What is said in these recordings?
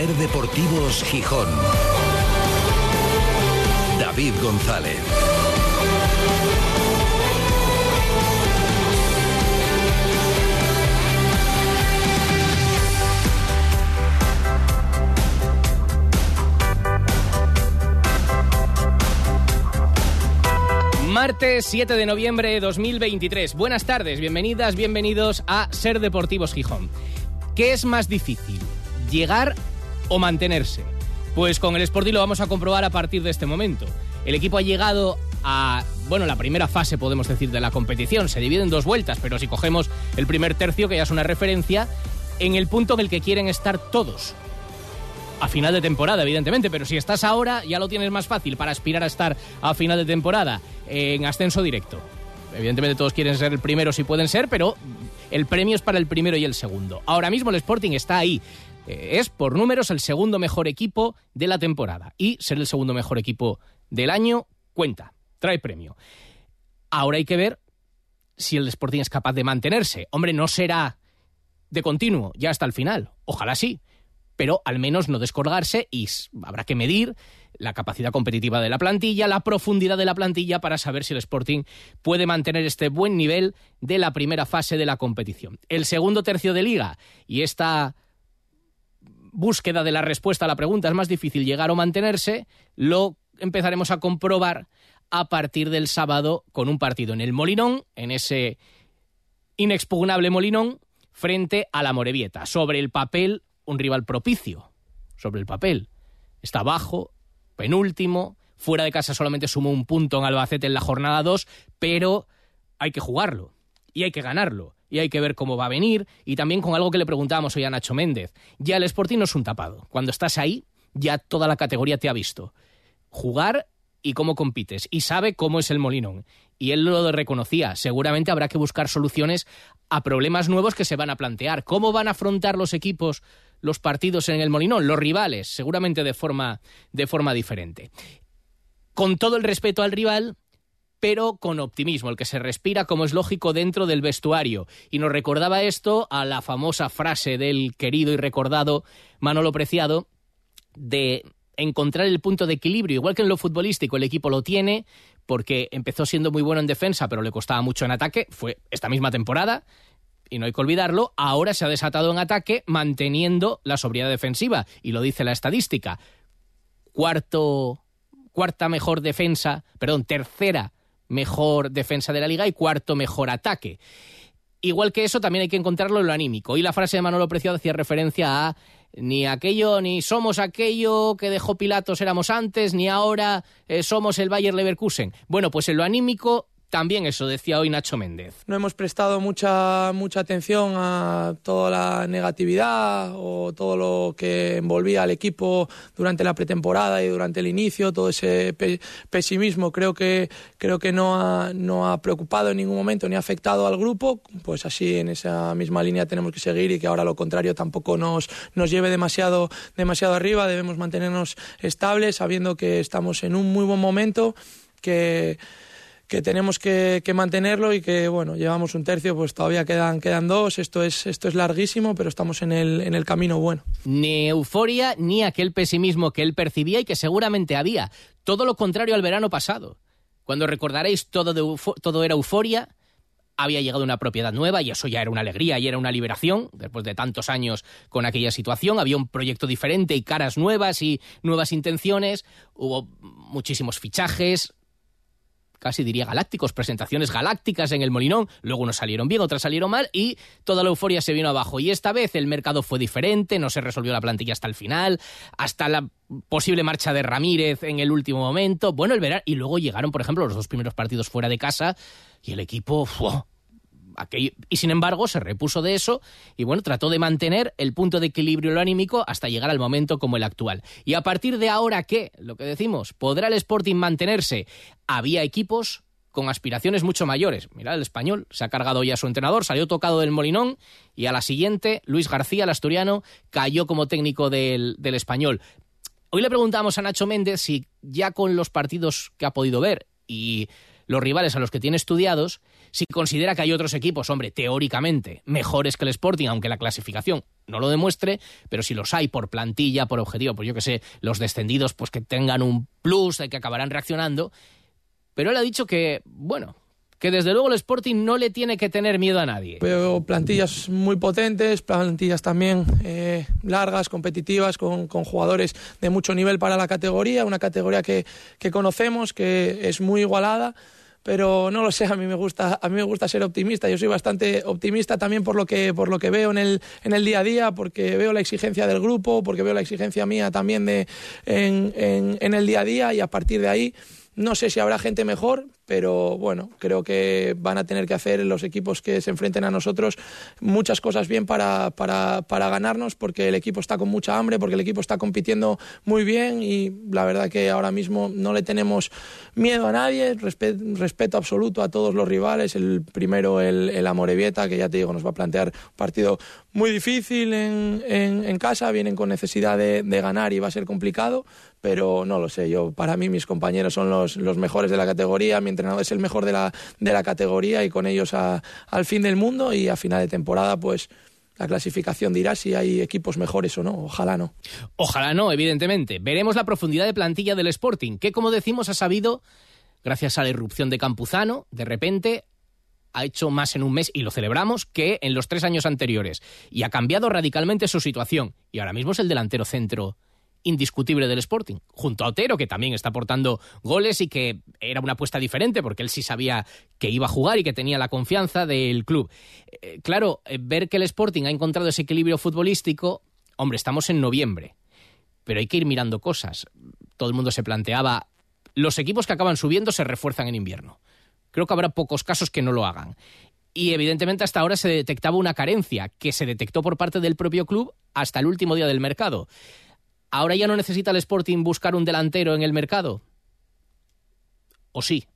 Ser Deportivos Gijón. David González. Martes 7 de noviembre de 2023. Buenas tardes, bienvenidas, bienvenidos a Ser Deportivos Gijón. ¿Qué es más difícil? ¿Llegar o mantenerse? Pues con el Sporting lo vamos a comprobar a partir de este momento. El equipo ha llegado a, bueno, la primera fase, podemos decir, de la competición. Se divide en dos vueltas, pero si cogemos el primer tercio, que ya es una referencia, en el punto en el que quieren estar todos a final de temporada, evidentemente, pero si estás ahora ya lo tienes más fácil para aspirar a estar a final de temporada en ascenso directo. Evidentemente todos quieren ser el primero si pueden ser, pero el premio es para el primero y el segundo. Ahora mismo el Sporting está ahí. Eh, es por números el segundo mejor equipo de la temporada y ser el segundo mejor equipo del año cuenta, trae premio. Ahora hay que ver si el Sporting es capaz de mantenerse. Hombre, no será de continuo ya hasta el final. Ojalá sí pero al menos no descolgarse y habrá que medir la capacidad competitiva de la plantilla, la profundidad de la plantilla para saber si el Sporting puede mantener este buen nivel de la primera fase de la competición. El segundo tercio de liga y esta búsqueda de la respuesta a la pregunta es más difícil llegar o mantenerse, lo empezaremos a comprobar a partir del sábado con un partido en el Molinón, en ese inexpugnable Molinón, frente a la Morevieta. Sobre el papel, un rival propicio sobre el papel. Está bajo, penúltimo, fuera de casa solamente sumó un punto en Albacete en la jornada 2, pero hay que jugarlo y hay que ganarlo y hay que ver cómo va a venir y también con algo que le preguntábamos hoy a Nacho Méndez. Ya el Sporting no es un tapado. Cuando estás ahí, ya toda la categoría te ha visto. Jugar y cómo compites y sabe cómo es el Molinón. Y él lo reconocía. Seguramente habrá que buscar soluciones a problemas nuevos que se van a plantear. ¿Cómo van a afrontar los equipos los partidos en el Molinón, los rivales, seguramente de forma, de forma diferente. Con todo el respeto al rival, pero con optimismo, el que se respira como es lógico dentro del vestuario. Y nos recordaba esto a la famosa frase del querido y recordado Manolo Preciado de encontrar el punto de equilibrio, igual que en lo futbolístico el equipo lo tiene, porque empezó siendo muy bueno en defensa, pero le costaba mucho en ataque, fue esta misma temporada, y no hay que olvidarlo, ahora se ha desatado en ataque manteniendo la sobriedad defensiva, y lo dice la estadística. Cuarto, cuarta mejor defensa, perdón, tercera mejor defensa de la liga y cuarto mejor ataque. Igual que eso, también hay que encontrarlo en lo anímico. Y la frase de Manolo Preciado hacía referencia a ni aquello, ni somos aquello que dejó Pilatos éramos antes, ni ahora eh, somos el Bayer Leverkusen. Bueno, pues en lo anímico también eso decía hoy Nacho Méndez. No hemos prestado mucha, mucha atención a toda la negatividad o todo lo que envolvía al equipo durante la pretemporada y durante el inicio, todo ese pesimismo creo que, creo que no, ha, no ha preocupado en ningún momento ni ha afectado al grupo. Pues así en esa misma línea tenemos que seguir y que ahora lo contrario tampoco nos, nos lleve demasiado, demasiado arriba. Debemos mantenernos estables sabiendo que estamos en un muy buen momento, que que tenemos que, mantenerlo y que bueno llevamos un tercio pues todavía quedan quedan dos esto es esto es larguísimo pero estamos en el en el camino bueno ni euforia ni aquel pesimismo que él percibía y que seguramente había todo lo contrario al verano pasado cuando recordaréis todo de todo era euforia había llegado una propiedad nueva y eso ya era una alegría y era una liberación después de tantos años con aquella situación. Había un proyecto diferente y caras nuevas y nuevas intenciones. Hubo muchísimos fichajes, casi diría galácticos, presentaciones galácticas en el Molinón, luego unos salieron bien, otras salieron mal y toda la euforia se vino abajo. Y esta vez el mercado fue diferente, no se resolvió la plantilla hasta el final, hasta la posible marcha de Ramírez en el último momento, bueno, el verano, y luego llegaron, por ejemplo, los dos primeros partidos fuera de casa y el equipo y sin embargo se repuso de eso y bueno, trató de mantener el punto de equilibrio lo anímico hasta llegar al momento como el actual. Y a partir de ahora, ¿qué? Lo que decimos, ¿podrá el Sporting mantenerse? Había equipos con aspiraciones mucho mayores. Mira, el español se ha cargado ya a su entrenador, salió tocado del Molinón y a la siguiente, Luis García, el asturiano, cayó como técnico del, del español. Hoy le preguntamos a Nacho Méndez si ya con los partidos que ha podido ver y los rivales a los que tiene estudiados, si considera que hay otros equipos, hombre, teóricamente mejores que el Sporting, aunque la clasificación no lo demuestre, pero si los hay por plantilla, por objetivo, pues yo que sé, los descendidos, pues que tengan un plus de que acabarán reaccionando. Pero él ha dicho que, bueno, que desde luego el Sporting no le tiene que tener miedo a nadie. Veo plantillas muy potentes, plantillas también eh, largas, competitivas, con, jugadores de mucho nivel para la categoría, una categoría que conocemos, que es muy igualada pero no lo sé, a mí me gusta, a mí me gusta ser optimista. Yo soy bastante optimista también por lo que, por lo que veo en el, en el día a día, porque veo la exigencia del grupo, porque veo la exigencia mía también de, en, en, en el día a día y a partir de ahí no sé si habrá gente mejor, pero bueno, creo que van a tener que hacer los equipos que se enfrenten a nosotros muchas cosas bien para, para, para, ganarnos, porque el equipo está con mucha hambre, porque el equipo está compitiendo muy bien y la verdad que ahora mismo no le tenemos miedo a nadie, respeto, absoluto a todos los rivales, el primero el, el Amorebieta, que ya te digo, nos va a plantear partido muy difícil en, en, casa, vienen con necesidad de, de ganar y va a ser complicado, pero no lo sé, yo para mí mis compañeros son los, los mejores de la categoría, mi entrenador es el mejor de la, de la categoría y con ellos a, al fin del mundo y a final de temporada pues la clasificación dirá si hay equipos mejores o no, ojalá no. Ojalá no, evidentemente. Veremos la profundidad de plantilla del Sporting, que como decimos ha sabido, gracias a la irrupción de Campuzano, de repente ha hecho más en un mes, y lo celebramos, que en los tres años anteriores. Y ha cambiado radicalmente su situación. Y ahora mismo es el delantero centro indiscutible del Sporting, junto a Otero, que también está aportando goles y que era una apuesta diferente porque él sí sabía que iba a jugar y que tenía la confianza del club. Eh, claro, eh, ver que el Sporting ha encontrado ese equilibrio futbolístico, hombre, estamos en noviembre, pero hay que ir mirando cosas. Todo el mundo se planteaba, los equipos que acaban subiendo se refuerzan en invierno. Creo que habrá pocos casos que no lo hagan. Y evidentemente hasta ahora se detectaba una carencia que se detectó por parte del propio club hasta el último día del mercado. ¿Ahora ya no necesita el Sporting buscar un delantero en el mercado? ¿O sí?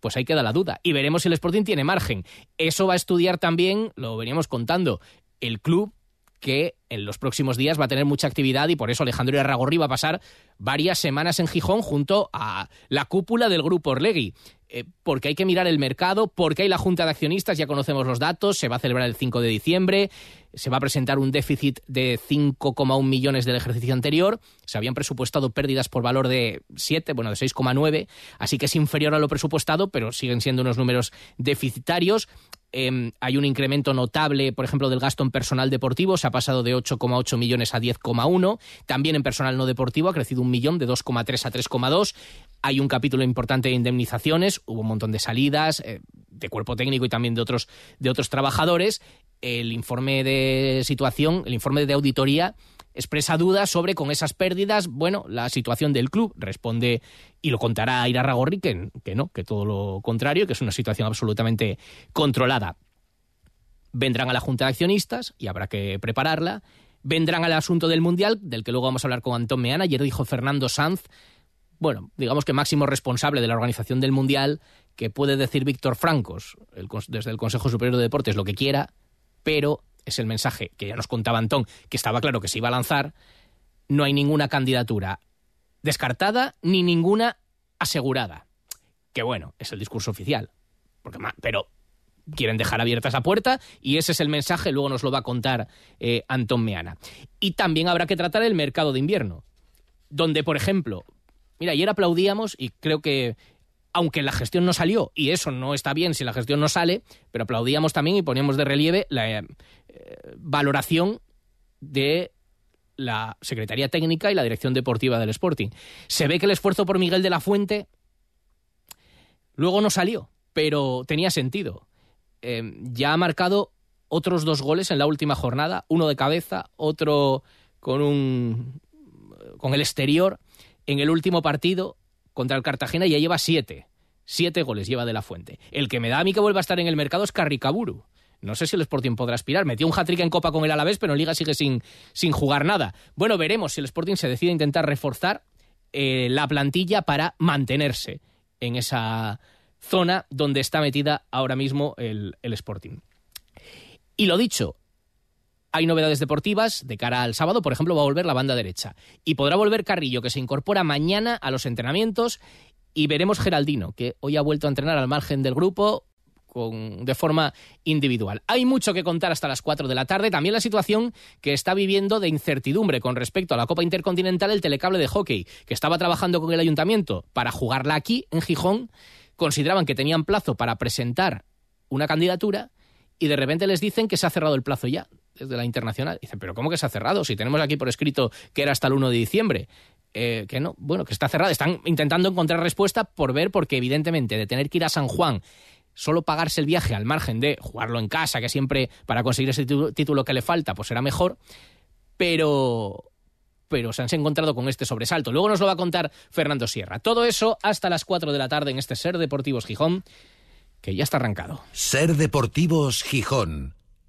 Pues ahí queda la duda. Y veremos si el Sporting tiene margen. Eso va a estudiar también, lo veníamos contando, el club que en los próximos días va a tener mucha actividad y por eso Alejandro Arragorri va a pasar varias semanas en Gijón junto a la cúpula del grupo Orlegui. Eh, porque hay que mirar el mercado, porque hay la Junta de Accionistas, ya conocemos los datos, se va a celebrar el 5 de diciembre, se va a presentar un déficit de 5,1 millones del ejercicio anterior, se habían presupuestado pérdidas por valor de 7, bueno, de 6,9, así que es inferior a lo presupuestado, pero siguen siendo unos números deficitarios. Em, hay un incremento notable, por ejemplo, del gasto en personal deportivo, se ha pasado de 8,8 millones a 10,1. También en personal no deportivo ha crecido un millón, de 2,3 a 3,2. Hay un capítulo importante de indemnizaciones, hubo un montón de salidas eh, de cuerpo técnico y también de otros, de otros trabajadores. El informe de situación, el informe de auditoría expresa dudas sobre con esas pérdidas, bueno, la situación del club. Responde y lo contará Ira Ragorri que, no, que todo lo contrario, que es una situación absolutamente controlada. Vendrán a la Junta de Accionistas y habrá que prepararla. Vendrán al asunto del Mundial, del que luego vamos a hablar con Antón Meana. Ayer dijo Fernando Sanz bueno, digamos que máximo responsable de la organización del Mundial, que puede decir Víctor Francos, desde el Consejo Superior de Deportes, lo que quiera, pero es el mensaje que ya nos contaba Antón, que estaba claro que se iba a lanzar, no hay ninguna candidatura descartada ni ninguna asegurada. Que bueno, es el discurso oficial. Porque, pero quieren dejar abierta esa puerta y ese es el mensaje, luego nos lo va a contar eh, Antón Meana. Y también habrá que tratar el mercado de invierno, donde, por ejemplo, Mira, ayer aplaudíamos y creo que aunque la gestión no salió, y eso no está bien si la gestión no sale, pero aplaudíamos también y poníamos de relieve la eh, valoración de la Secretaría Técnica y la Dirección Deportiva del Sporting. Se ve que el esfuerzo por Miguel de la Fuente luego no salió, pero tenía sentido. Eh, ya ha marcado otros dos goles en la última jornada, uno de cabeza, otro con un con el exterior en el último partido contra el Cartagena ya lleva siete. Siete goles lleva de la fuente. El que me da a mí que vuelva a estar en el mercado es Carricaburu. No sé si el Sporting podrá aspirar. Metió un hat-trick en Copa con el Alavés, pero en Liga sigue sin, sin jugar nada. Bueno, veremos si el Sporting se decide a intentar reforzar eh, la plantilla para mantenerse en esa zona donde está metida ahora mismo el, el Sporting. Y lo dicho, hay novedades deportivas de cara al sábado, por ejemplo, va a volver la banda derecha. Y podrá volver Carrillo, que se incorpora mañana a los entrenamientos y veremos Geraldino, que hoy ha vuelto a entrenar al margen del grupo con, de forma individual. Hay mucho que contar hasta las 4 de la tarde. También la situación que está viviendo de incertidumbre con respecto a la Copa Intercontinental el telecable de hockey, que estaba trabajando con el ayuntamiento para jugarla aquí, en Gijón. Consideraban que tenían plazo para presentar una candidatura y de repente les dicen que se ha cerrado el plazo ya desde la internacional. Dicen, pero ¿cómo que se ha cerrado? Si tenemos aquí por escrito que era hasta el 1 de diciembre. Eh, que no, bueno, que está cerrado. Están intentando encontrar respuesta por ver, porque evidentemente de tener que ir a San Juan, solo pagarse el viaje al margen de jugarlo en casa, que siempre para conseguir ese título que le falta, pues será mejor, pero pero se han encontrado con este sobresalto. Luego nos lo va a contar Fernando Sierra. Todo eso hasta las 4 de la tarde en este Ser Deportivos Gijón, que ya está arrancado. Ser Deportivos Gijón.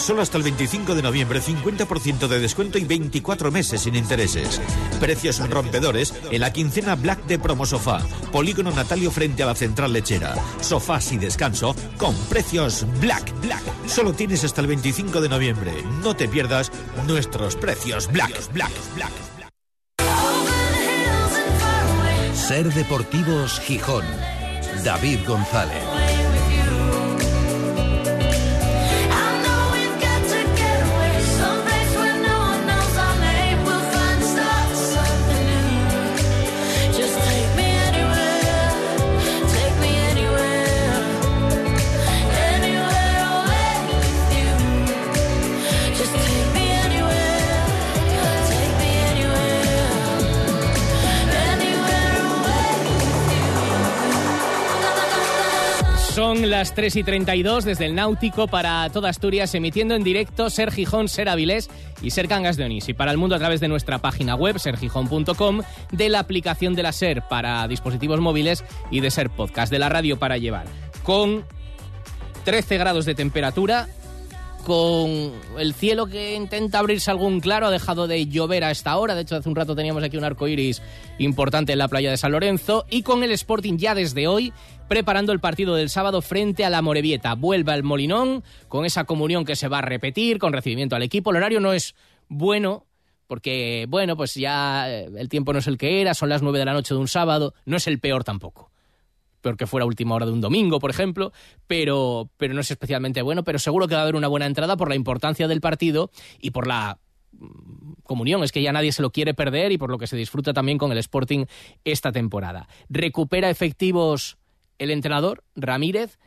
Solo hasta el 25 de noviembre, 50% de descuento y 24 meses sin intereses. Precios rompedores en la quincena Black de Promo Sofá. Polígono Natalio frente a la central lechera. Sofás y descanso con precios Black. Black. Solo tienes hasta el 25 de noviembre. No te pierdas nuestros precios Black. Black. Black. Ser Deportivos Gijón. David González. Las 3 y 32 desde el Náutico para toda Asturias, emitiendo en directo Ser Gijón, Ser Avilés y Ser Cangas de Onís. Y para el mundo a través de nuestra página web, sergijón.com, de la aplicación de la Ser para dispositivos móviles y de Ser Podcast, de la radio para llevar. Con 13 grados de temperatura, con el cielo que intenta abrirse algún claro, ha dejado de llover a esta hora. De hecho, hace un rato teníamos aquí un arco iris importante en la playa de San Lorenzo. Y con el Sporting ya desde hoy preparando el partido del sábado frente a la Morevieta. Vuelve al Molinón con esa comunión que se va a repetir, con recibimiento al equipo. El horario no es bueno, porque, bueno, pues ya eh, el tiempo no es el que era, son las nueve de la noche de un sábado, no es el peor tampoco. Peor que fuera última hora de un domingo, por ejemplo, pero, pero no es especialmente bueno, pero seguro que va a haber una buena entrada por la importancia del partido y por la mm, comunión, es que ya nadie se lo quiere perder y por lo que se disfruta también con el Sporting esta temporada. Recupera efectivos el entrenador, Ramírez,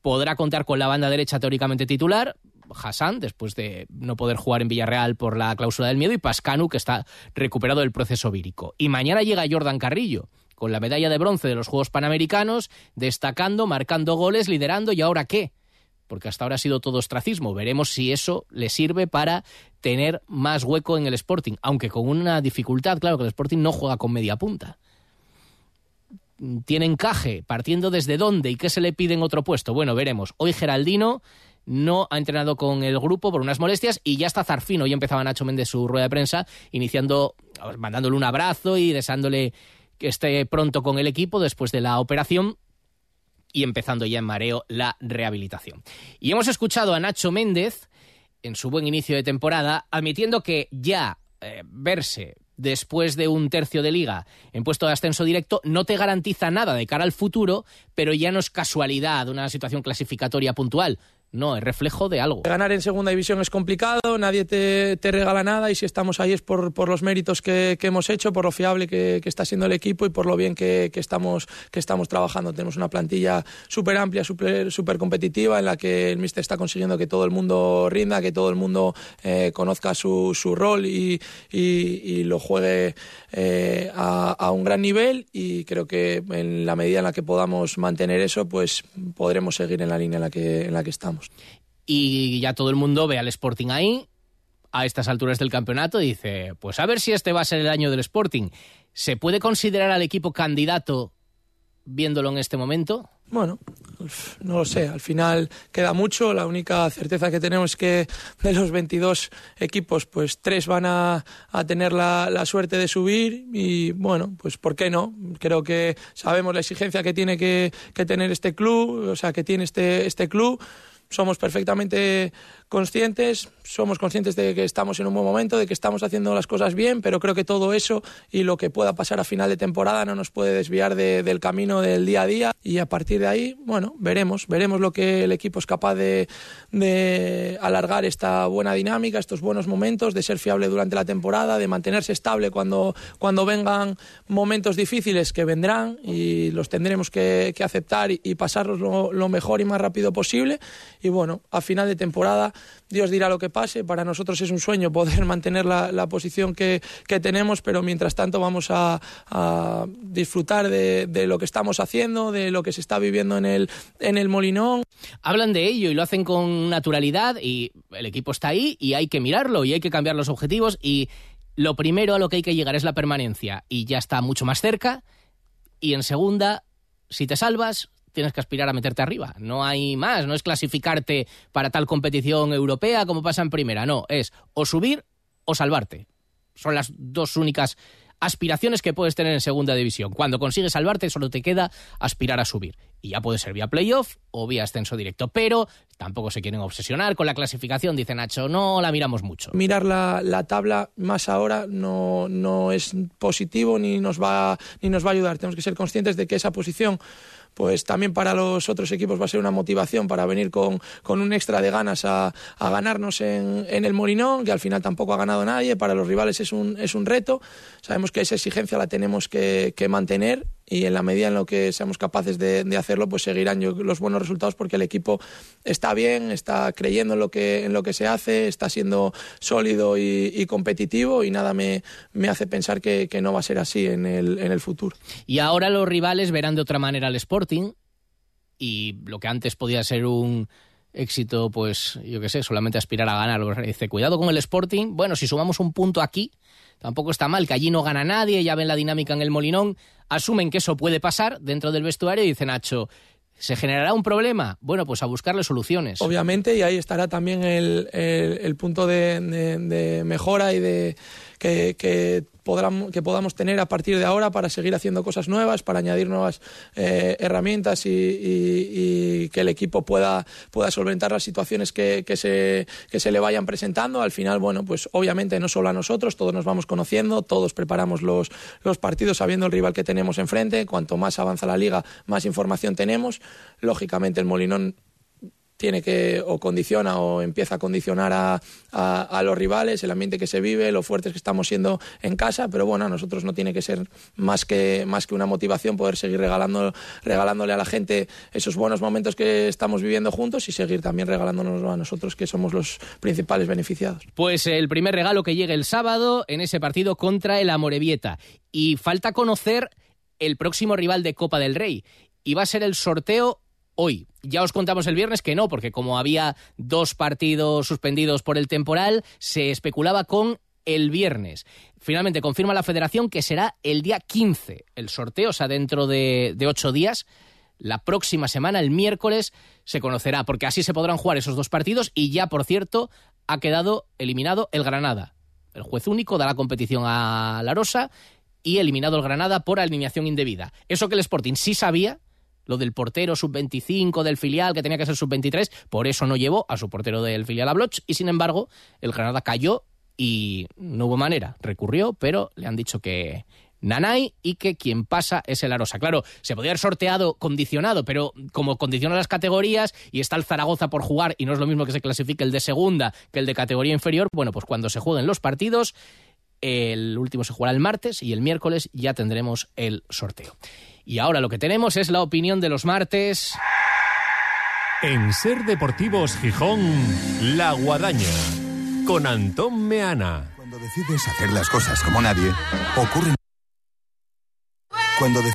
podrá contar con la banda derecha teóricamente titular, Hassan, después de no poder jugar en Villarreal por la cláusula del miedo, y Pascanu, que está recuperado del proceso vírico. Y mañana llega Jordan Carrillo, con la medalla de bronce de los Juegos Panamericanos, destacando, marcando goles, liderando, ¿y ahora qué? Porque hasta ahora ha sido todo ostracismo. Veremos si eso le sirve para tener más hueco en el Sporting, aunque con una dificultad, claro, que el Sporting no juega con media punta tiene encaje, partiendo desde dónde y qué se le pide en otro puesto. Bueno, veremos. Hoy Geraldino no ha entrenado con el grupo por unas molestias y ya está Zarfino. Hoy empezaba Nacho Méndez su rueda de prensa, iniciando, mandándole un abrazo y deseándole que esté pronto con el equipo después de la operación y empezando ya en mareo la rehabilitación. Y hemos escuchado a Nacho Méndez en su buen inicio de temporada admitiendo que ya eh, verse después de un tercio de liga en puesto de ascenso directo, no te garantiza nada de cara al futuro, pero ya no es casualidad una situación clasificatoria puntual. No, es reflejo de algo. Ganar en segunda división es complicado, nadie te, te regala nada y si estamos ahí es por, por los méritos que, que, hemos hecho, por lo fiable que, que, está siendo el equipo y por lo bien que, estamos, que estamos trabajando. Tenemos una plantilla súper amplia, súper competitiva en la que el míster está consiguiendo que todo el mundo rinda, que todo el mundo eh, conozca su, su rol y, y, y, lo juegue eh, a, a un gran nivel y creo que en la medida en la que podamos mantener eso, pues podremos seguir en la línea en la que, en la que estamos. Y ya todo el mundo ve al Sporting ahí, a estas alturas del campeonato, y dice, pues a ver si este va a ser el año del Sporting. ¿Se puede considerar al equipo candidato viéndolo en este momento? Bueno, no lo sé, al final queda mucho, la única certeza que tenemos es que de los 22 equipos, pues tres van a, a tener la, la, suerte de subir y bueno, pues ¿por qué no? Creo que sabemos la exigencia que tiene que, que tener este club, o sea, que tiene este, este club somos perfectamente conscientes, somos conscientes de que estamos en un buen momento, de que estamos haciendo las cosas bien, pero creo que todo eso y lo que pueda pasar a final de temporada no nos puede desviar de, del camino del día a día. Y a partir de ahí, bueno, veremos, veremos lo que el equipo es capaz de, alargar esta buena dinámica, estos buenos momentos, de ser fiable durante la temporada, de mantenerse estable cuando, cuando vengan momentos difíciles que vendrán y los tendremos que, que aceptar y, y pasarlos lo, lo mejor y más rápido posible. Y bueno, a final de temporada Dios dirá lo que pase. Para nosotros es un sueño poder mantener la, posición que, que, tenemos, pero mientras tanto vamos a, a disfrutar de, de, lo que estamos haciendo, de lo que se está viviendo en el, en el Molinón. Hablan de ello y lo hacen con naturalidad y el equipo está ahí y hay que mirarlo y hay que cambiar los objetivos y lo primero a lo que hay que llegar es la permanencia y ya está mucho más cerca y en segunda, si te salvas, tienes que aspirar a meterte arriba. No hay más, no es clasificarte para tal competición europea como pasa en primera, no, es o subir o salvarte. Son las dos únicas aspiraciones que puedes tener en segunda división. Cuando consigues salvarte solo te queda aspirar a subir. Y ya puede ser vía playoff o vía ascenso directo. Pero tampoco se quieren obsesionar con la clasificación. Dice Nacho, no la miramos mucho. Mirar la, la tabla más ahora no, no es positivo ni nos, va, ni nos va a ayudar. Tenemos que ser conscientes de que esa posición pues también para los otros equipos va a ser una motivación para venir con, con un extra de ganas a, a ganarnos en, en, el Molinón, que al final tampoco ha ganado nadie, para los rivales es un, es un reto, sabemos que esa exigencia la tenemos que, que mantener y en la medida en lo que seamos capaces de, de hacerlo, pues seguirán yo, los buenos resultados porque el equipo está bien, está creyendo en lo que, en lo que se hace, está siendo sólido y, y competitivo y nada me, me hace pensar que, que, no va a ser así en el, en el futuro. Y ahora los rivales verán de otra manera al Sporting y lo que antes podía ser un éxito, pues yo qué sé, solamente aspirar a ganar. Dice, cuidado con el Sporting. Bueno, si sumamos un punto aquí, tampoco está mal, que allí no gana nadie, ya ven la dinámica en el Molinón, asumen que eso puede pasar dentro del vestuario y dice Nacho, ¿Se generará un problema? Bueno, pues a buscarle soluciones. Obviamente, y ahí estará también el, el, punto de, de, mejora y de que, que, podamos, que, podamos tener a partir de ahora para seguir haciendo cosas nuevas, para añadir nuevas eh, herramientas y, y, que el equipo pueda, pueda solventar las situaciones que, que, se, que se le vayan presentando. Al final, bueno, pues obviamente no solo a nosotros, todos nos vamos conociendo, todos preparamos los, los partidos sabiendo el rival que tenemos enfrente. Cuanto más avanza la liga, más información tenemos. Lógicamente, el Molinón tiene que o condiciona o empieza a condicionar a, a, los rivales, el ambiente que se vive, lo fuertes que estamos siendo en casa, pero bueno, a nosotros no tiene que ser más que, más que una motivación poder seguir regalando, regalándole a la gente esos buenos momentos que estamos viviendo juntos y seguir también regalándonos a nosotros que somos los principales beneficiados. Pues el primer regalo que llegue el sábado en ese partido contra el Amorebieta y falta conocer el próximo rival de Copa del Rey y va a ser el sorteo hoy. Ya os contamos el viernes que no, porque como había dos partidos suspendidos por el temporal, se especulaba con el viernes. Finalmente confirma la federación que será el día 15 el sorteo, o sea, dentro de, de ocho días. La próxima semana, el miércoles, se conocerá, porque así se podrán jugar esos dos partidos y ya, por cierto, ha quedado eliminado el Granada. El juez único da la competición a La Rosa y eliminado el Granada por alineación indebida. Eso que el Sporting sí sabía, lo del portero sub-25 del filial, que tenía que ser sub-23, por eso no llevó a su portero del filial a Bloch, y sin embargo, el Granada cayó y no hubo manera. Recurrió, pero le han dicho que Nanay y que quien pasa es el Arosa. Claro, se podría haber sorteado condicionado, pero como condiciona las categorías y está el Zaragoza por jugar y no es lo mismo que se clasifique el de segunda que el de categoría inferior, bueno, pues cuando se jueguen los partidos, el último se jugará el martes y el miércoles ya tendremos el sorteo. Y ahora lo que tenemos es la opinión de los martes. En Ser Deportivos Gijón, La Guadaña, con Antón Meana. Cuando decides hacer las cosas como nadie, ocurren... Cuando de-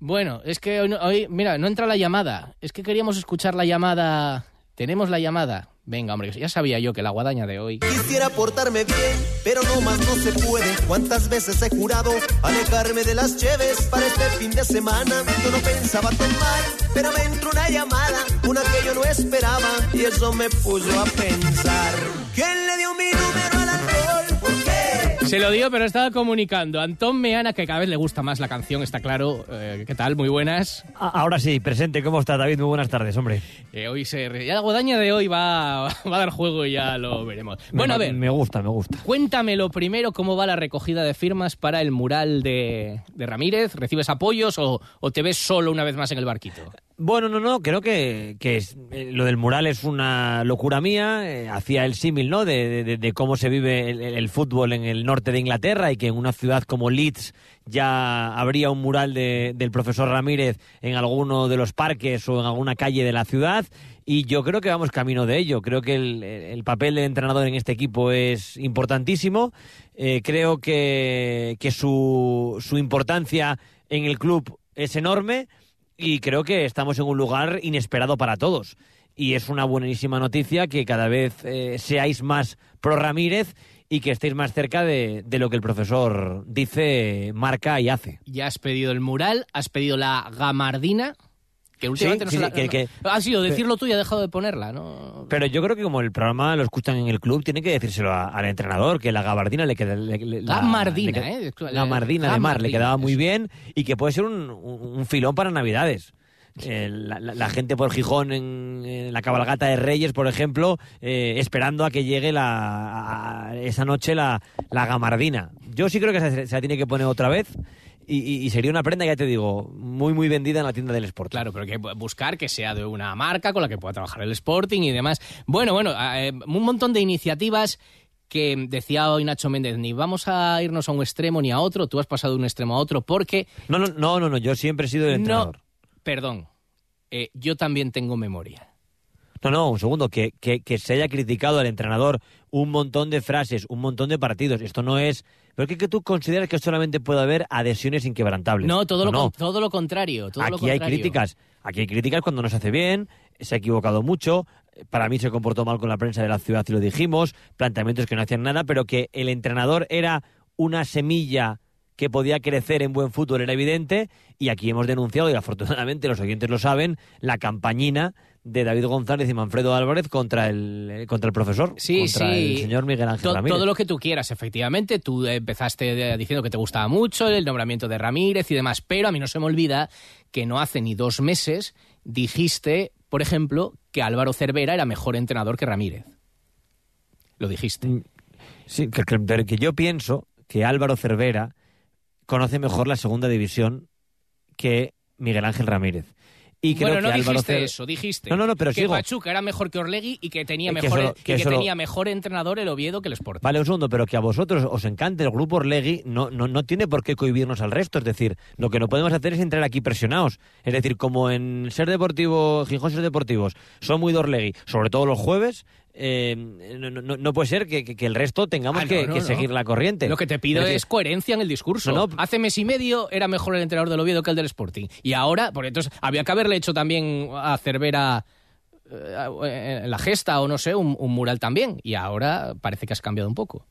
Bueno, es que hoy, mira, no entra la llamada. Es que queríamos escuchar la llamada. Tenemos la llamada. Venga, hombre, ya sabía yo que la guadaña de hoy. Quisiera portarme bien, pero no más no se puede. ¿Cuántas veces he jurado alejarme de las cheves para este fin de semana? Yo no pensaba tomar, pero me entró una llamada, una que yo no esperaba, y eso me puso a pensar. ¿Quién le dio mi número Se lo dio, pero estaba comunicando. Antón Meana, que cada vez le gusta más la canción, está claro. Eh, ¿Qué tal? Muy buenas. Ahora sí, presente, ¿cómo está David? Muy buenas tardes, hombre. Eh, hoy se... Ya la guadaña de hoy va, va a dar juego y ya lo veremos. Bueno, a ver. Me gusta, me gusta. Cuéntame lo primero, cómo va la recogida de firmas para el mural de, de Ramírez. ¿Recibes apoyos o, o te ves solo una vez más en el barquito? Bueno, no, no, creo que, que es- eh, lo del mural es una locura mía. eh, hacía el símil, ¿no? De, de- de cómo se vive el, el fútbol en el norte de Inglaterra y que en una ciudad como Leeds ya habría un mural de- del profesor Ramírez en alguno de los parques o en alguna calle de la ciudad. Y yo creo que vamos camino de ello. Creo que el, el papel del entrenador en este equipo es importantísimo. Eh, creo que, que su, su importancia en el club es enorme y creo que estamos en un lugar inesperado para todos. Y es una buenísima noticia que cada vez eh, seáis más pro Ramírez y que estéis más cerca de, de lo que el profesor dice, marca y hace. Ya has pedido el mural, has pedido la gamardina, que últimamente no sí, se la- que- no- que- Ha sido decirlo tú y ha dejado de ponerla, ¿no? Pero yo creo que como el programa lo escuchan en el club, tiene que decírselo a- al entrenador, que la gabardina le queda... le- le- la- Gamardina, le ¿eh? Gabardina de mar, le Gamardina, quedaba muy bien y que puede ser un- un filón para Navidades. Eh, la, la- la gente por Gijón en, en la cabalgata de Reyes, por ejemplo, eh, esperando a que llegue la, a- esa noche la, la gamardina. Yo sí creo que se, se la tiene que poner otra vez y, y- y sería una prenda, ya te digo, muy muy vendida en la tienda del Sport. Claro, pero hay que buscar que sea de una marca con la que pueda trabajar el Sporting y demás. Bueno, bueno, eh, un montón de iniciativas que decía hoy Nacho Méndez, ni vamos a irnos a un extremo ni a otro, tú has pasado de un extremo a otro porque... No, no, no, no, no, yo siempre he sido el entrenador. No, perdón, eh, yo también tengo memoria. No, no, un segundo, que, que, que se haya criticado al entrenador un montón de frases, un montón de partidos. Esto no es... Pero es que, que tú consideras que solamente puede haber adhesiones inquebrantables. No, todo, lo, no. todo lo contrario. Todo lo Aquí hay críticas. Aquí hay críticas cuando no se hace bien, se ha equivocado mucho. Para mí se comportó mal con la prensa de la ciudad y lo dijimos. Planteamientos que no hacían nada, pero que el entrenador era una semilla que podía crecer en buen fútbol era evidente. Y aquí hemos denunciado, y afortunadamente los oyentes lo saben, la campañina de David González y Manfredo Álvarez contra el, eh, contra el profesor, Sí, contra sí. el señor Miguel Ángel To- Ramírez. Todo lo que tú quieras, efectivamente. Tú empezaste eh, diciendo que te gustaba mucho el nombramiento de Ramírez y demás, pero a mí no se me olvida que no hace ni dos meses dijiste, por ejemplo, que Álvaro Cervera era mejor entrenador que Ramírez. Lo dijiste. Sí, que, que yo pienso que Álvaro Cervera conoce mejor la segunda división que Miguel Ángel Ramírez. Y creo bueno, no que dijiste eso, dijiste No, no, no, pero que sigo. Pachuca era mejor que Orlegui y que tenía Eh, que mejor, solo- que que solo- tenía mejor entrenador el Oviedo que el Sporting. Vale, un segundo, pero que a vosotros os encante el grupo Orlegui no, no, no tiene por qué cohibirnos al resto. Es decir, lo que no podemos hacer es entrar aquí presionados. Es decir, como en Ser Deportivo, Gijón Ser Deportivos, son muy de Orlegui, sobre todo los jueves, eh, no, no- no puede ser que, que- que el resto tengamos Ah, no, que, seguir la corriente. Lo que te pido Es coherencia en el discurso. Hace mes y medio era mejor el entrenador del Oviedo que el del Sporting. Y ahora, porque entonces había que haberle hecho también a Cervera eh, en la gesta o no sé, un, un mural también. Y ahora parece que has cambiado un poco.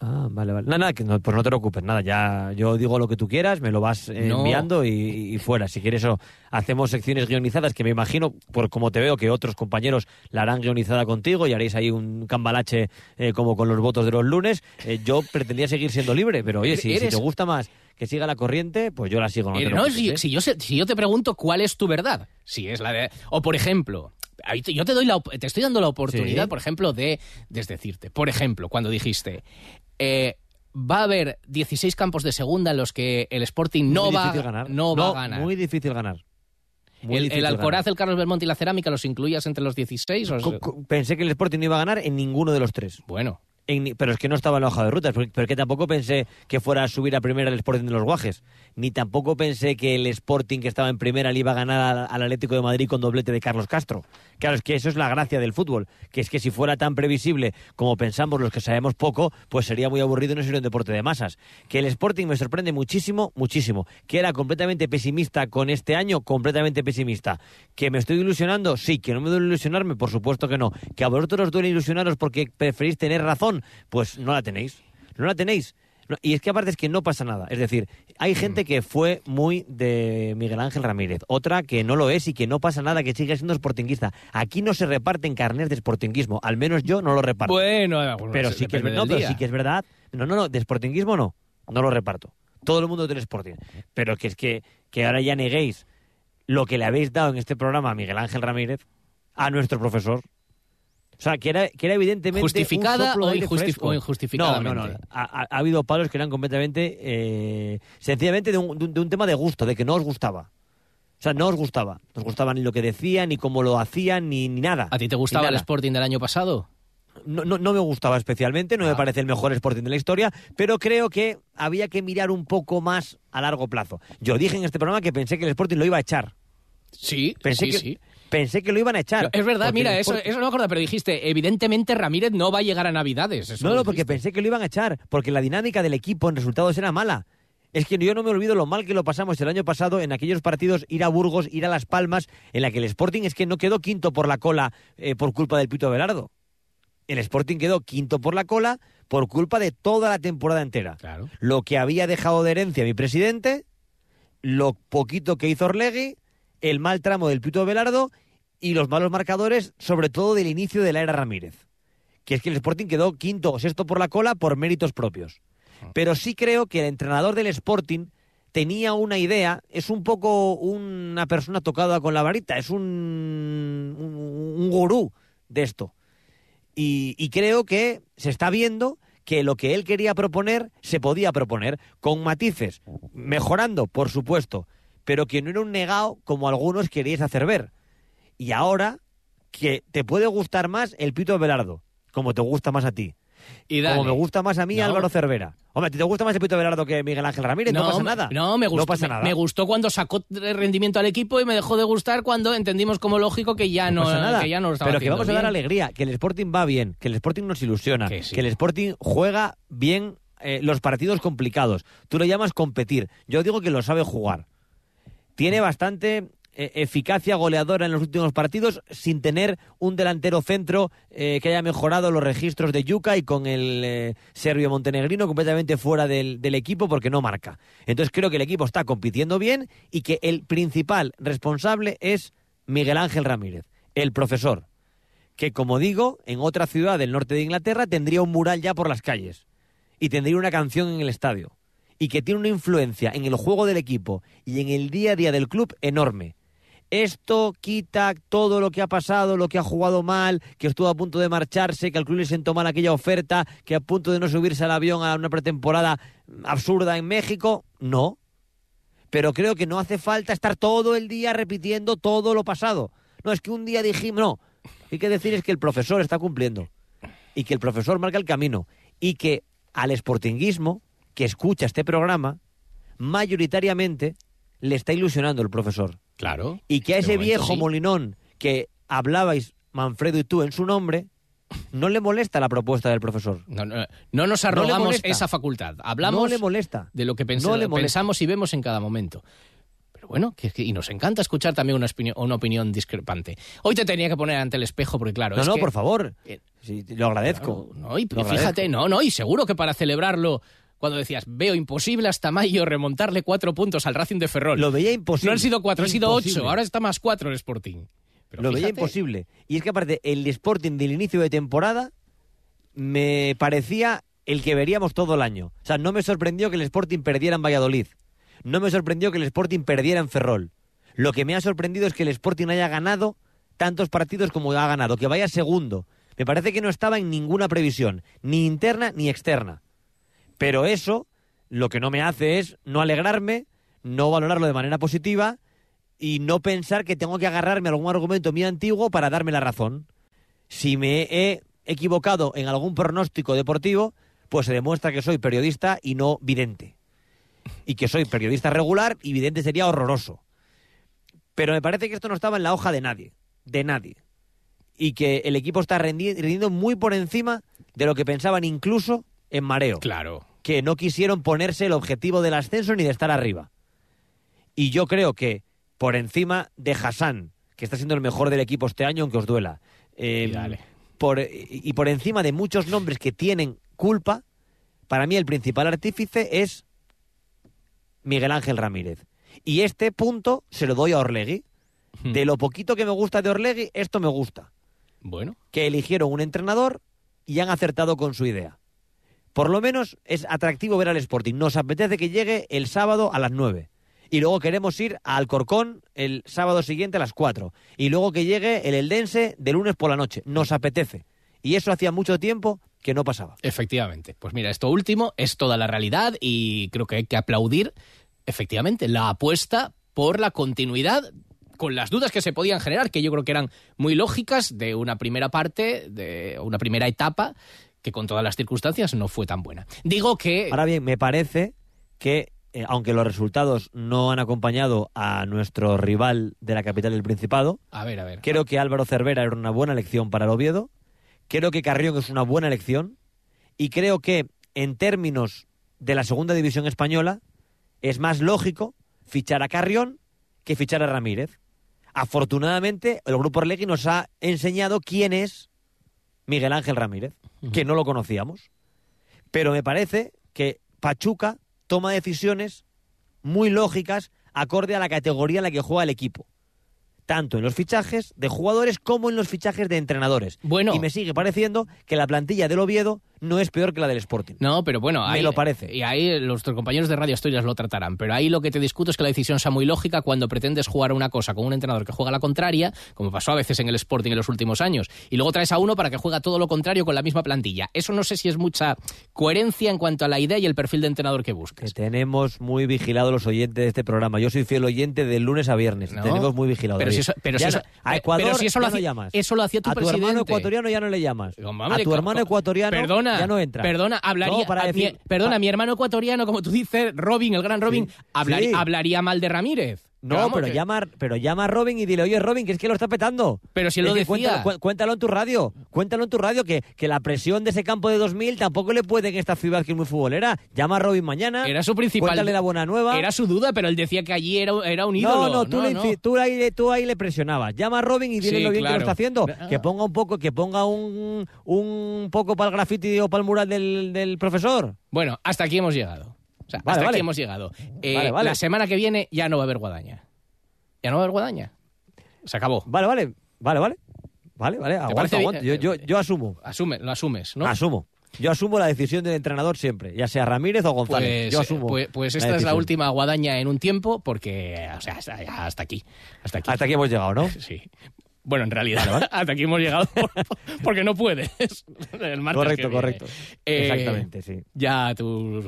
Ah, vale, vale. Nada, nada, que no, pues no te preocupes, nada. Ya yo digo lo que tú quieras, me lo vas eh, No. enviando y, y fuera. Si quieres, o hacemos secciones guionizadas que me imagino, por como te veo, que otros compañeros la harán guionizada contigo y haréis ahí un cambalache eh, como con los votos de los lunes. Eh, yo pretendía seguir siendo libre, pero oye, si, te gusta más que siga la corriente, pues yo la sigo. No, te no, si, si yo, sé- si yo te pregunto cuál es tu verdad, si es la de... O por ejemplo, Yo te doy la, te estoy dando la oportunidad, Sí. por ejemplo, de desdecirte. Por ejemplo, cuando dijiste, eh, va a haber 16 campos de segunda en los que el Sporting no, va, ganar. no va a ganar. Muy difícil ganar. Muy el, difícil el ganar. Alcoraz, el Carlos Belmonte y la Cerámica los incluías entre los 16. o- Co- co- Pensé que el Sporting no iba a ganar en ninguno de los tres. Bueno, Pero es que no estaba en la hoja de rutas, porque, pero que tampoco pensé que fuera a subir a primera el Sporting de los Guajes, ni tampoco pensé que el Sporting que estaba en primera le iba a ganar al, al Atlético de Madrid con doblete de Carlos Castro. Claro, es que eso es la gracia del fútbol, que es que si fuera tan previsible como pensamos los que sabemos poco, pues sería muy aburrido y no sería un deporte de masas. Que el Sporting me sorprende muchísimo, muchísimo. Que era completamente pesimista con este año, completamente pesimista. Que me estoy ilusionando, sí. Que no me duele ilusionarme, por supuesto que no. Que a vosotros os duele ilusionaros porque preferís tener razón, pues no la tenéis. No la tenéis. No, Y es que aparte es que no pasa nada. Es decir, hay gente que fue muy de Miguel Ángel Ramírez, otra que no lo es y que no pasa nada, que sigue siendo sportinguista. Aquí no se reparten carnes de sportinguismo, al menos yo no lo reparto. bueno, bueno, pero se- sí que es, depende no, del pero día. sí que es verdad. No, no, no, de sportinguismo no, no lo reparto. Todo el mundo tiene Sporting. Pero que es que, que ahora ya neguéis lo que le habéis dado en este programa a Miguel Ángel Ramírez, a nuestro profesor. O sea, que era, que era evidentemente. un ¿Justificada de o injusti- o? No, no, no. Ha, ha- ha habido palos que eran completamente. eh, sencillamente de un, de un- un tema de gusto, de que no os gustaba. O sea, no os gustaba. No os gustaba ni lo que decían, ni cómo lo hacían, ni, ni nada. ¿A ti te gustaba el. Sporting del año pasado? No, no, no me gustaba especialmente, no me parece el mejor Sporting de la historia, pero creo que había que mirar un poco más a largo plazo. Yo dije en este programa que pensé que el Sporting lo iba a echar. Sí, Pensé sí, que, sí. Pensé que lo iban a echar. No, es verdad, mira, eso, eso no me acuerdo, pero dijiste, evidentemente Ramírez no va a llegar a Navidades. eso No, lo no, porque pensé que lo iban a echar, porque la dinámica del equipo en resultados era mala. Es que yo no me olvido lo mal que lo pasamos el año pasado en aquellos partidos, ir a Burgos, ir a Las Palmas, en la que el Sporting es que no quedó quinto por la cola eh, por culpa del Pito Velardo. El Sporting quedó quinto por la cola por culpa de toda la temporada entera. Claro. Lo que había dejado de herencia mi presidente, lo poquito que hizo Orlegui, el mal tramo del Pito Velardo y los malos marcadores, sobre todo del inicio de la era Ramírez que es que el Sporting quedó quinto o sexto por la cola por méritos propios. Pero sí creo que el entrenador del Sporting tenía una idea, es un poco una persona tocada con la varita, es un, un, un gurú de esto. Y, y creo que se está viendo que lo que él quería proponer se podía proponer, con matices, mejorando, por supuesto, pero que no era un negado como algunos queríais hacer ver. Y ahora que te puede gustar más el Pito Velardo, como te gusta más a ti. Y como me gusta más a mí No. Álvaro Cervera. Hombre, ¿a ti ¿te gusta más el Pito Velardo que Miguel Ángel Ramírez? No, pasa me- nada. No, me gustó, pasa me- nada. me gustó cuando sacó rendimiento al equipo y me dejó de gustar cuando entendimos como lógico que ya no, pasa nada. que ya no lo estaba Pero que vamos a dar alegría, que el Sporting va bien, que el Sporting nos ilusiona, Que el Sporting juega bien eh, los partidos complicados. Tú lo llamas competir. Yo digo que lo sabe jugar. Tiene bastante eh, eficacia goleadora en los últimos partidos sin tener un delantero centro eh, que haya mejorado los registros de Yuca y con el eh, serbio montenegrino completamente fuera del, del equipo porque no marca. Entonces creo que el equipo está compitiendo bien y que el principal responsable es Miguel Ángel Ramírez, el profesor que, como digo, en otra ciudad del norte de Inglaterra tendría un mural ya por las calles y tendría una canción en el estadio y que tiene una influencia en el juego del equipo y en el día a día del club enorme. Esto quita todo lo que ha pasado, lo que ha jugado mal, que estuvo a punto de marcharse, que al club le sentó mal aquella oferta, que a punto de no subirse al avión a una pretemporada absurda en México. No. Pero creo que no hace falta estar todo el día repitiendo todo lo pasado. No, es que un día dijimos, no. Hay que decir es que el profesor está cumpliendo y que el profesor marca el camino y que al sportinguismo que escucha este programa, mayoritariamente le está ilusionando el profesor. Claro. Y que a ese viejo sí. Molinón que hablabais Manfredo y tú en su nombre, no le molesta la propuesta del profesor. No, no, no nos arrogamos esa facultad. Hablamos No le molesta. de lo que pens- No le pensamos y vemos en cada momento. Pero bueno, que, que- y nos encanta escuchar también una, opinión- una opinión discrepante. Hoy te tenía que poner ante el espejo porque claro, no, es no, que- por favor. Eh, Sí, lo agradezco. No, y Lo fíjate, agradezco. no, no, y seguro que para celebrarlo, cuando decías, veo imposible hasta mayo remontarle cuatro puntos al Racing de Ferrol. Lo veía imposible. No han sido cuatro, han sido ocho. Ahora está más cuatro el Sporting. Pero lo veía imposible. Y es que aparte, el Sporting del inicio de temporada me parecía el que veríamos todo el año. O sea, no me sorprendió que el Sporting perdiera en Valladolid. No me sorprendió que el Sporting perdiera en Ferrol. Lo que me ha sorprendido es que el Sporting haya ganado tantos partidos como ha ganado, que vaya segundo. Me parece que no estaba en ninguna previsión, ni interna ni externa. Pero eso lo que no me hace es no alegrarme, no valorarlo de manera positiva y no pensar que tengo que agarrarme a algún argumento mío antiguo para darme la razón. Si me he equivocado en algún pronóstico deportivo, pues se demuestra que soy periodista y no vidente. Y que soy periodista regular y vidente sería horroroso. Pero me parece que esto no estaba en la hoja de nadie, de nadie. Y que el equipo está rendi- rindiendo muy por encima de lo que pensaban incluso en mareo. Claro. Que no quisieron ponerse el objetivo del ascenso ni de estar arriba. Y yo creo que por encima de Hassan, que está siendo el mejor del equipo este año, aunque os duela, eh, por, y por encima de muchos nombres que tienen culpa, para mí el principal artífice es Miguel Ángel Ramírez. Y este punto se lo doy a Orlegui. De lo poquito que me gusta de Orlegui, esto me gusta. Bueno. Que eligieron un entrenador y han acertado con su idea. Por lo menos es atractivo ver al Sporting. Nos apetece que llegue el sábado a las 9. Y luego queremos ir a Alcorcón el sábado siguiente a las 4. Y luego que llegue el Eldense de lunes por la noche. Nos apetece. Y eso hacía mucho tiempo que no pasaba. Efectivamente. Pues mira, esto último es toda la realidad y creo que hay que aplaudir, efectivamente, la apuesta por la continuidad con las dudas que se podían generar, que yo creo que eran muy lógicas, de una primera parte, de una primera etapa, que con todas las circunstancias no fue tan buena. Digo que... Ahora bien, me parece que, eh, aunque los resultados no han acompañado a nuestro rival de la capital del Principado, A ver, a ver. creo que Álvaro Cervera era una buena elección para el Oviedo, creo que Carrión es una buena elección, y creo que, en términos de la segunda división española, es más lógico fichar a Carrión que fichar a Ramírez. Afortunadamente, el Grupo Orlegui nos ha enseñado quién es Miguel Ángel Ramírez, que no lo conocíamos. Pero me parece que Pachuca toma decisiones muy lógicas acorde a la categoría en la que juega el equipo. Tanto en los fichajes de jugadores como en los fichajes de entrenadores. Bueno. Y me sigue pareciendo que la plantilla del Oviedo no es peor que la del Sporting. No, pero bueno, Me ahí, lo parece. Y ahí los compañeros de Radio Asturias lo tratarán. Pero ahí lo que te discuto es que la decisión sea muy lógica cuando pretendes jugar una cosa con un entrenador que juega la contraria, como pasó a veces en el Sporting en los últimos años, y luego traes a uno para que juega todo lo contrario con la misma plantilla. Eso no sé si es mucha coherencia en cuanto a la idea y el perfil de entrenador que busques. Que tenemos muy vigilados los oyentes de este programa. Yo soy fiel oyente de lunes a viernes. No. Tenemos muy vigilados. Pero si eso- pero si eso- a Ecuador pero si eso lo ya no hacía- llamas. eso lo hacía tu A tu hermano presidente. ecuatoriano ya no le llamas. Hombre, a tu hermano ecuatoriano perdona, ya no entra. Perdona, hablaría, No, para a decir- mi, perdona, mi hermano ecuatoriano, como tú dices, Robin, el gran Robin, sí. hablaría mal de Ramírez. No, vamos, pero que- llama, pero llama a Robin y dile, oye Robin, que es que lo está petando. Pero si él Es lo decía. Cuéntalo, cu- cuéntalo en tu radio, cuéntalo en tu radio, que, que la presión de ese campo de 2000 tampoco le puede en esta ciudad que es muy futbolera. Llama a Robin mañana. Era su principal. Cuéntale la buena nueva. Era su duda, pero él decía que allí era, era un ídolo. No, no, tú, le inci- Tú, ahí, le- tú ahí le presionabas. Llama a Robin y dile Sí, lo bien que lo está haciendo. Ah. Que ponga un poco, que ponga un, un poco para el grafiti o para el mural del, del profesor. Bueno, hasta aquí hemos llegado. O sea, Vale, hasta vale. aquí hemos llegado. Eh, Vale, vale. La semana que viene ya no va a haber guadaña. Ya no va a haber guadaña. Se acabó. Vale, vale, vale, vale. Vale, vale, bien? aguanta. Yo, yo, yo asumo. Asume, lo asumes, ¿no? Asumo. Yo asumo la decisión del entrenador siempre, ya sea Ramírez o González. Pues, yo asumo. pues, pues esta es la última guadaña en un tiempo porque, o sea, hasta, aquí. Hasta aquí. Hasta aquí hemos llegado, ¿no? Sí. Bueno, en realidad, hasta aquí hemos llegado por- porque no puedes. El Correcto, correcto. Eh, Exactamente, sí. Ya tus,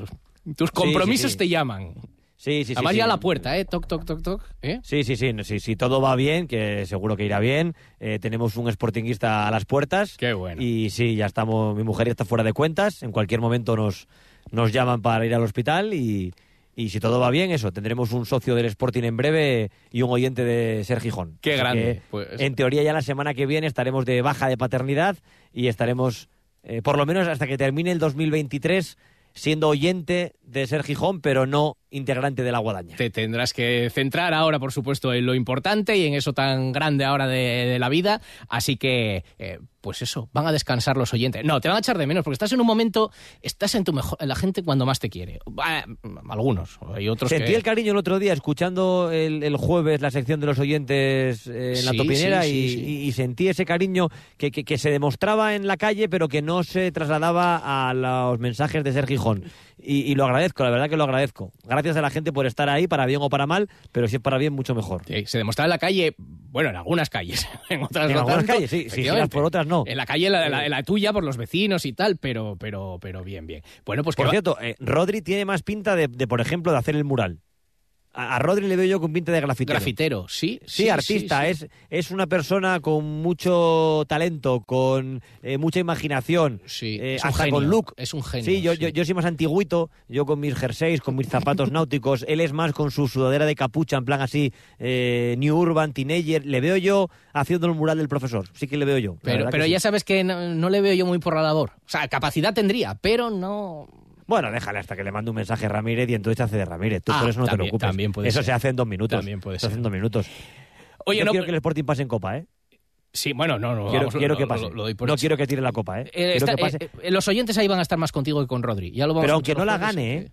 tus compromisos sí. te llaman. Sí, sí, sí. Además sí. ya a la puerta, ¿eh? Toc, toc, toc, toc. ¿eh? Sí, sí, sí, no, sí, Si todo va bien, que seguro que irá bien. eh, tenemos un sportinguista a las puertas. Qué bueno. Y sí, ya estamos, mi mujer ya está fuera de cuentas. En cualquier momento nos, nos llaman para ir al hospital y, y si todo va bien, eso, tendremos un socio del Sporting en breve y un oyente de Ser Gijón. Qué Así grande, pues. En teoría ya la semana que viene estaremos de baja de paternidad y estaremos, eh, por lo menos hasta que termine el 2023, siendo oyente de Ser Gijón, pero no integrante de la guadaña. Te tendrás que centrar ahora, por supuesto, en lo importante y en eso tan grande ahora de, de la vida. Así que, eh, pues eso, van a descansar los oyentes. No, te van a echar de menos porque estás en un momento, estás en tu mejor, en la gente cuando más te quiere. Ah, algunos, hay otros Sentí que... el cariño el otro día escuchando el, el jueves la sección de los oyentes eh, en la topinera sí, y, sí. y- y sentí ese cariño que, que- que se demostraba en la calle pero que no se trasladaba a los mensajes de Ser Gijón. Y, y lo agradezco la verdad que lo agradezco. Gracias a la gente por estar ahí, para bien o para mal, pero si es para bien, mucho mejor. Sí, se demostraba en la calle, bueno, en algunas calles, en otras En no algunas tanto, calles, sí, giras por otras, no. En la calle, la, la- la tuya, por los vecinos y tal, pero, pero, pero bien, bien. Bueno, pues que Por cierto, eh, Rodri tiene más pinta de, de, por ejemplo, de hacer el mural. A, a Rodri le veo yo con pinta de grafitero. grafitero, sí. Sí, artista, sí, sí. Es, es una persona con mucho talento, con eh, mucha imaginación, Sí, eh, es un hasta genio, con look. es un genio, Sí, yo. Yo, yo soy más antiguito, yo con mis jerseys, con mis zapatos náuticos, él es más con su sudadera de capucha, en plan así, eh, New Urban, Teenager. Le veo yo haciendo el mural del profesor, sí que le veo yo. Pero, pero ya sabes que no, no le veo yo muy por la labor. O sea, capacidad tendría, pero no... Bueno, déjale hasta que le mande un mensaje a Ramírez y entonces se hace de Ramírez. Tú Ah, por eso no te preocupes. también puede eso ser. se hace en dos minutos. También puede Se hace en dos minutos. Oye, Yo no, quiero que el Sporting pase en Copa, ¿eh? Sí, bueno, no, no. Quiero, vamos, quiero lo- que pase. lo doy por no hecho. quiero que tire la Copa, ¿eh? Eh, está- que pase. eh, eh, los oyentes ahí van a estar más contigo que con Rodri. Ya lo vamos Pero aunque no la gane, así ¿eh?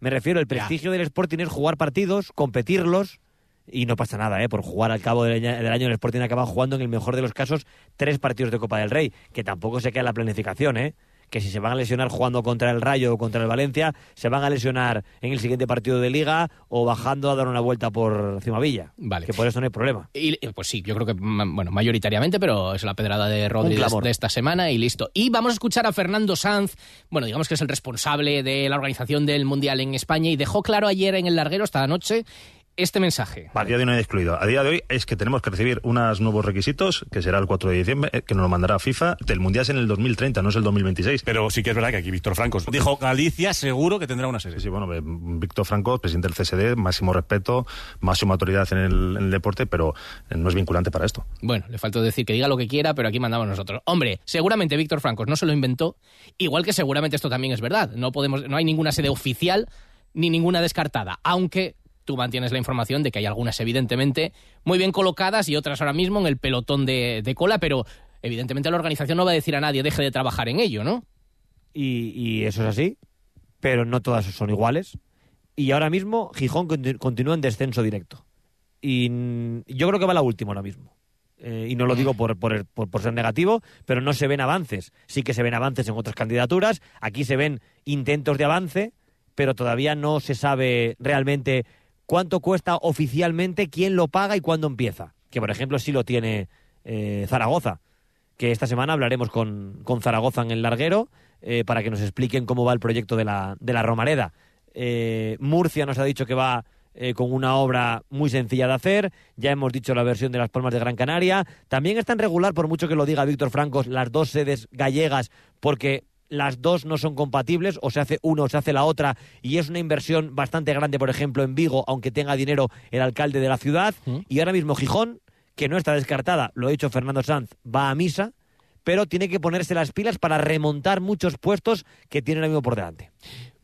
Me refiero, el prestigio del Sporting es jugar partidos, competirlos y no pasa nada, ¿eh? Por jugar al cabo del año, el Sporting acaba jugando en el mejor de los casos tres partidos de Copa del Rey, que tampoco se queda la planificación, ¿eh? Que si se van a lesionar jugando contra el Rayo o contra el Valencia, se van a lesionar en el siguiente partido de Liga o bajando a dar una vuelta por Cimavilla. Vale. Que por eso no hay problema. Y, pues sí, yo creo que, bueno, mayoritariamente, pero es la pedrada de clamor. de esta semana y listo. Y vamos a escuchar a Fernando Sanz, bueno, digamos que es el responsable de la organización del Mundial en España y dejó claro ayer en el larguero, esta noche, este mensaje. A día de hoy no hay excluido. A día de hoy es que tenemos que recibir unos nuevos requisitos, que será el 4 de diciembre, eh, que nos lo mandará FIFA. El Mundial es en el 2030, no es el 2026. Pero sí que es verdad que aquí Víctor Francos dijo Galicia seguro que tendrá una serie. Sí, sí, bueno, eh, Víctor Franco, presidente del CSD, máximo respeto, máxima autoridad en el, en el deporte, pero eh, no es vinculante para esto. Bueno, le faltó decir que diga lo que quiera, pero aquí mandamos nosotros. Hombre, seguramente Víctor Francos no se lo inventó, igual que seguramente esto también es verdad. No podemos, no hay ninguna sede oficial ni ninguna descartada, aunque tú mantienes la información de que hay algunas evidentemente muy bien colocadas y otras ahora mismo en el pelotón de, cola, pero evidentemente la organización no va a decir a nadie deje de trabajar en ello, ¿no? Y, eso es así, pero no todas son iguales. Y ahora mismo Gijón conti- continúa en descenso directo. Y yo creo que va la última ahora mismo. Eh, y no lo digo por ser negativo, pero no se ven avances. Sí que se ven avances en otras candidaturas. Aquí se ven intentos de avance, pero todavía no se sabe realmente cuánto cuesta oficialmente, quién lo paga y cuándo empieza. Que, por ejemplo, sí lo tiene eh, Zaragoza que esta semana hablaremos con, con Zaragoza en el larguero eh, para que nos expliquen cómo va el proyecto de la, de la Romareda. Eh, Murcia nos ha dicho que va eh, con una obra muy sencilla de hacer. Ya hemos dicho la versión de Las Palmas de Gran Canaria. También está en regular, por mucho que lo diga Víctor Francos, las dos sedes gallegas, porque las dos no son compatibles, o se hace una o se hace la otra, y es una inversión bastante grande, por ejemplo, en Vigo, aunque tenga dinero el alcalde de la ciudad. Y ahora mismo Gijón, que no está descartada, lo ha dicho Fernando Sanz, va a misa, pero tiene que ponerse las pilas para remontar muchos puestos que tiene ahora mismo por delante.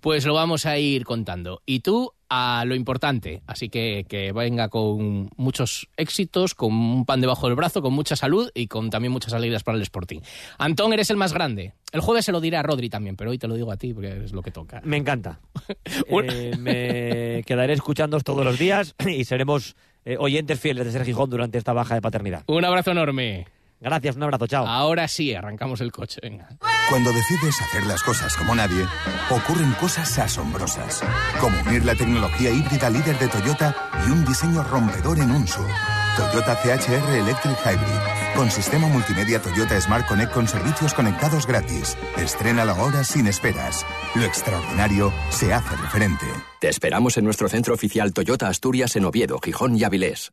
Pues lo vamos a ir contando. Y tú a lo importante. Así que que venga con muchos éxitos, con un pan debajo del brazo, con mucha salud y con también muchas alegrías para el Sporting. Antón, eres el más grande. El jueves se lo diré a Rodri también, pero hoy te lo digo a ti porque es lo que toca. Me encanta. Eh, me quedaré escuchándoos todos los días y seremos eh, oyentes fieles de Ser Gijón durante esta baja de paternidad. Un abrazo enorme. Gracias, un abrazo, chao. Ahora sí, arrancamos el coche. Venga. Cuando decides hacer las cosas como nadie, ocurren cosas asombrosas, como unir la tecnología híbrida líder de Toyota y un diseño rompedor en un SUV. Toyota CHR Electric Hybrid, con sistema multimedia Toyota Smart Connect con servicios conectados gratis. Estrena la hora sin esperas. Lo extraordinario se hace referente. Te esperamos en nuestro centro oficial Toyota Asturias en Oviedo, Gijón y Avilés.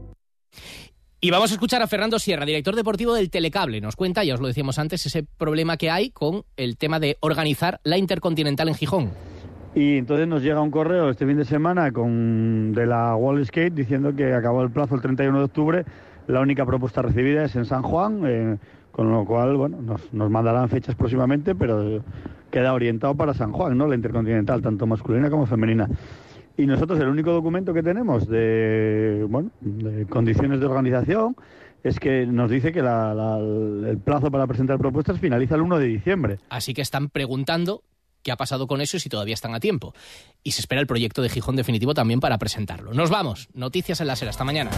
Y vamos a escuchar a Fernando Sierra, director deportivo del Telecable. Nos cuenta, ya os lo decíamos antes, ese problema que hay con el tema de organizar la Intercontinental en Gijón. Y entonces nos llega un correo este fin de semana con, de la Wall Skate diciendo que acabó el plazo el 31 de octubre. La única propuesta recibida es en San Juan, eh, con lo cual bueno, nos, nos mandarán fechas próximamente, pero queda orientado para San Juan, ¿no? La Intercontinental, tanto masculina como femenina. Y nosotros el único documento que tenemos de, bueno, de condiciones de organización es que nos dice que la- la- el plazo para presentar propuestas finaliza el 1 de diciembre. Así que están preguntando qué ha pasado con eso y si todavía están a tiempo. Y se espera el proyecto de Gijón definitivo también para presentarlo. Nos vamos. Noticias en la SER. Hasta mañana.